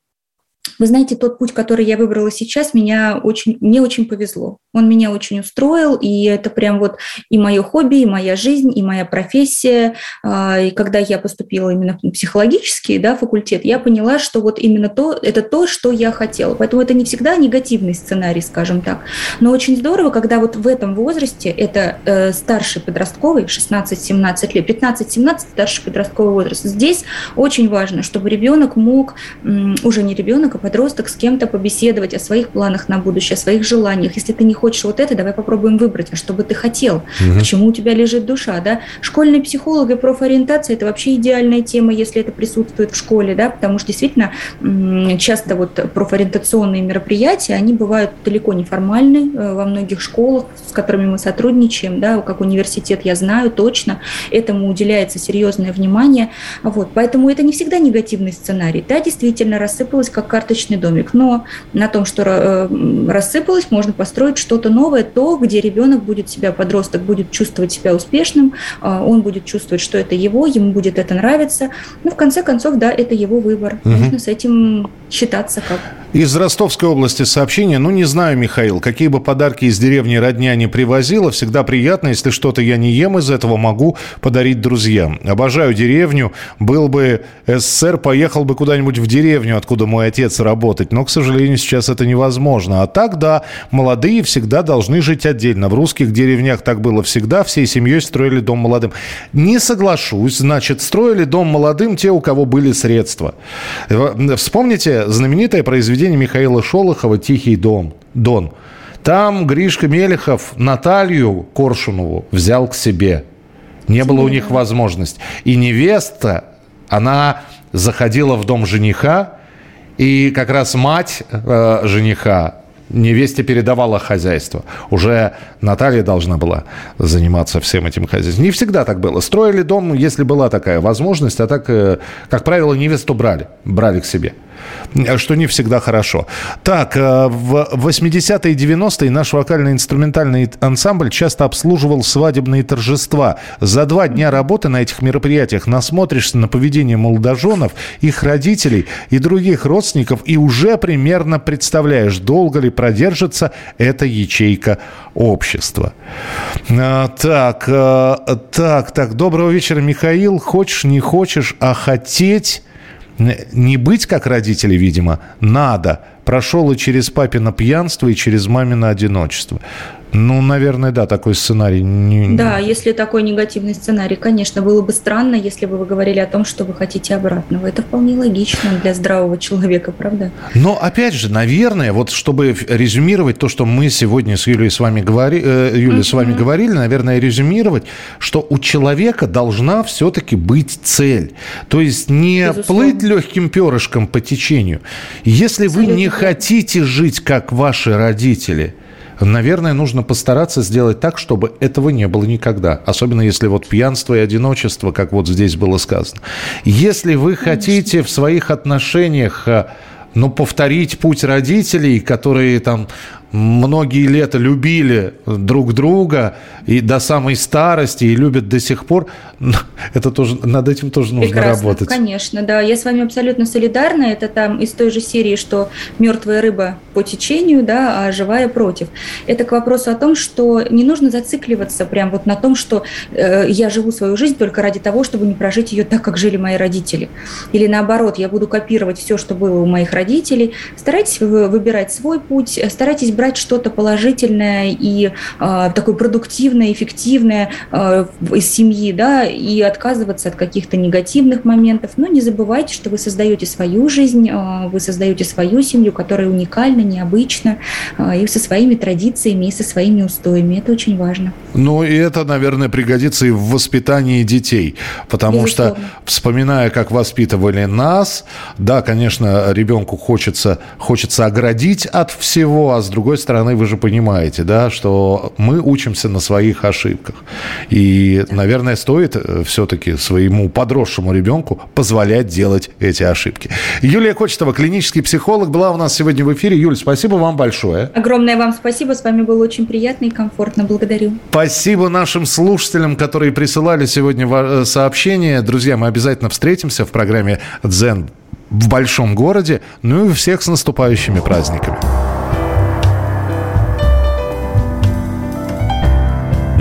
Speaker 3: вы знаете, тот путь, который я выбрала сейчас, меня очень, мне очень повезло. Он меня очень устроил, и это прям вот и мое хобби, и моя жизнь, и моя профессия. А, и когда я поступила именно в психологический да, факультет, я поняла, что вот именно то, это то, что я хотела. Поэтому это не всегда негативный сценарий, скажем так. Но очень здорово, когда вот в этом возрасте, это э, старший подростковый, 16-17 лет, 15-17 старший подростковый возраст, здесь очень важно, чтобы ребенок мог, уже не ребенок, а подросток с кем-то побеседовать о своих планах на будущее, о своих желаниях. Если ты не хочешь вот это, давай попробуем выбрать, а что бы ты хотел, угу. к чему у тебя лежит душа, да. Школьный психолог и профориентация – это вообще идеальная тема, если это присутствует в школе, да, потому что действительно часто вот профориентационные мероприятия, они бывают далеко не формальны э, во многих школах, с которыми мы сотрудничаем, да, как университет я знаю точно, этому уделяется серьезное внимание, вот, поэтому это не всегда негативный сценарий, да, действительно рассыпалась как карта карточный домик. Но на том, что э, рассыпалось, можно построить что-то новое, то, где ребенок будет себя, подросток будет чувствовать себя успешным, а, он будет чувствовать, что это его, ему будет это нравиться. Ну, в конце концов, да, это его выбор. Угу. Нужно с этим считаться как.
Speaker 2: Из Ростовской области сообщение. Ну, не знаю, Михаил, какие бы подарки из деревни родня не привозила, всегда приятно, если что-то я не ем из этого, могу подарить друзьям. Обожаю деревню. Был бы СССР, поехал бы куда-нибудь в деревню, откуда мой отец работать. Но, к сожалению, сейчас это невозможно. А так, да, молодые всегда должны жить отдельно. В русских деревнях так было всегда. Всей семьей строили дом молодым. Не соглашусь. Значит, строили дом молодым те, у кого были средства. Вспомните знаменитое произведение Михаила Шолохова «Тихий дом», «Дон». Там Гришка Мелехов Наталью Коршунову взял к себе. Не было у них возможности. И невеста, она заходила в дом жениха, и как раз мать э, жениха невесте передавала хозяйство. Уже Наталья должна была заниматься всем этим хозяйством. Не всегда так было. Строили дом, если была такая возможность, а так, э, как правило, невесту брали, брали к себе что не всегда хорошо. Так, э, в 80-е и 90-е наш вокально-инструментальный ансамбль часто обслуживал свадебные торжества. За два дня работы на этих мероприятиях насмотришься на поведение молодоженов, их родителей и других родственников и уже примерно представляешь, долго ли продержится эта ячейка общества. А, так, э, так, так, доброго вечера, Михаил. Хочешь, не хочешь, а хотеть не быть как родители, видимо, надо. Прошел и через папино пьянство, и через мамино одиночество. Ну, наверное, да, такой сценарий.
Speaker 3: Не... Да, если такой негативный сценарий, конечно, было бы странно, если бы вы говорили о том, что вы хотите обратного. Это вполне логично для здравого человека, правда?
Speaker 2: Но, опять же, наверное, вот чтобы резюмировать то, что мы сегодня с Юлей с вами, говори, э, Юлей, uh-huh. с вами говорили, наверное, резюмировать, что у человека должна все-таки быть цель. То есть не Безусловно. плыть легким перышком по течению. Если Абсолютно. вы не хотите жить, как ваши родители – наверное, нужно постараться сделать так, чтобы этого не было никогда. Особенно если вот пьянство и одиночество, как вот здесь было сказано. Если вы хотите в своих отношениях э, ну, повторить путь родителей, которые там многие лета любили друг друга и до самой старости, и любят до сих пор, это тоже, над этим тоже нужно Прекрасно, работать.
Speaker 3: конечно, да. Я с вами абсолютно солидарна. Это там из той же серии, что мертвая рыба по течению, да, а живая против. Это к вопросу о том, что не нужно зацикливаться прям вот на том, что э, я живу свою жизнь только ради того, чтобы не прожить ее так, как жили мои родители. Или наоборот, я буду копировать все, что было у моих родителей. Старайтесь выбирать свой путь, старайтесь брать брать что-то положительное и э, такое продуктивное, эффективное э, из семьи, да, и отказываться от каких-то негативных моментов. Но не забывайте, что вы создаете свою жизнь, э, вы создаете свою семью, которая уникальна, необычна, э, и со своими традициями, и со своими устоями. Это очень важно.
Speaker 2: Ну, и это, наверное, пригодится и в воспитании детей, потому Безусловно. что, вспоминая, как воспитывали нас, да, конечно, ребенку хочется, хочется оградить от всего, а с другой другой стороны, вы же понимаете, да, что мы учимся на своих ошибках. И, наверное, стоит э, все-таки своему подросшему ребенку позволять делать эти ошибки. Юлия Кочетова, клинический психолог, была у нас сегодня в эфире. Юль, спасибо вам большое.
Speaker 3: Огромное вам спасибо. С вами было очень приятно и комфортно. Благодарю.
Speaker 2: Спасибо нашим слушателям, которые присылали сегодня э, сообщения. Друзья, мы обязательно встретимся в программе «Дзен» в большом городе. Ну и всех с наступающими праздниками.